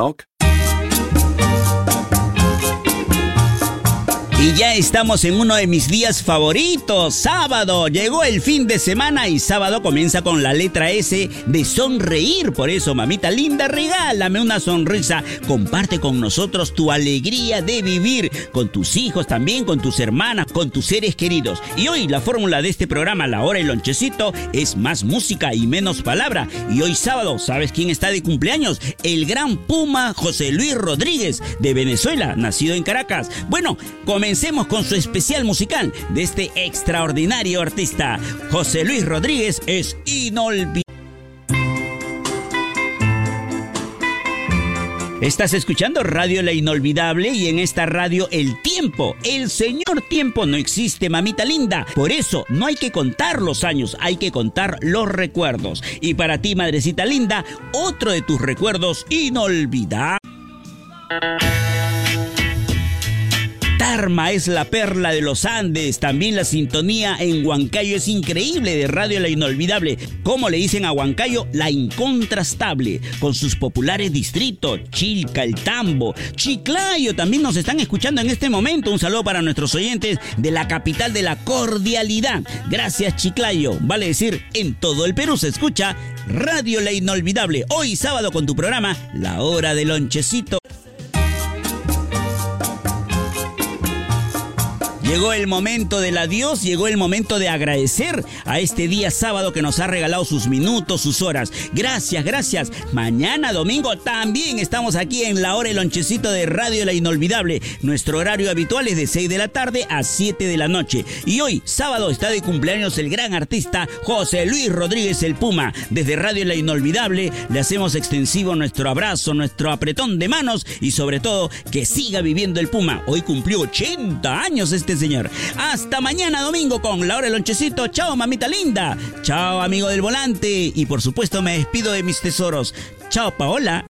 elk? Ya estamos en uno de mis días favoritos, sábado. Llegó el fin de semana y sábado comienza con la letra S de sonreír. Por eso, mamita linda, regálame una sonrisa. Comparte con nosotros tu alegría de vivir, con tus hijos también, con tus hermanas, con tus seres queridos. Y hoy la fórmula de este programa, La Hora y Lonchecito, es más música y menos palabra. Y hoy sábado, ¿sabes quién está de cumpleaños? El gran Puma José Luis Rodríguez de Venezuela, nacido en Caracas. Bueno, comenzamos Comencemos con su especial musical de este extraordinario artista. José Luis Rodríguez es inolvidable. Estás escuchando Radio La Inolvidable y en esta radio el tiempo, el señor tiempo no existe, mamita linda. Por eso no hay que contar los años, hay que contar los recuerdos. Y para ti, madrecita linda, otro de tus recuerdos inolvidables. Tarma es la perla de los Andes. También la sintonía en Huancayo es increíble de Radio La Inolvidable. Como le dicen a Huancayo, la incontrastable. Con sus populares distritos, Chilca, El Tambo, Chiclayo. También nos están escuchando en este momento. Un saludo para nuestros oyentes de la capital de la cordialidad. Gracias, Chiclayo. Vale decir, en todo el Perú se escucha Radio La Inolvidable. Hoy sábado con tu programa, La Hora del Lonchecito. Llegó el momento del adiós, llegó el momento de agradecer a este día sábado que nos ha regalado sus minutos, sus horas. Gracias, gracias. Mañana domingo también estamos aquí en la hora el lonchecito de Radio La Inolvidable. Nuestro horario habitual es de 6 de la tarde a 7 de la noche. Y hoy, sábado, está de cumpleaños el gran artista José Luis Rodríguez el Puma. Desde Radio La Inolvidable le hacemos extensivo nuestro abrazo, nuestro apretón de manos y sobre todo que siga viviendo el Puma. Hoy cumplió 80 años este señor. Hasta mañana domingo con la hora del lonchecito. Chao, mamita linda. Chao, amigo del volante. Y por supuesto me despido de mis tesoros. Chao, Paola.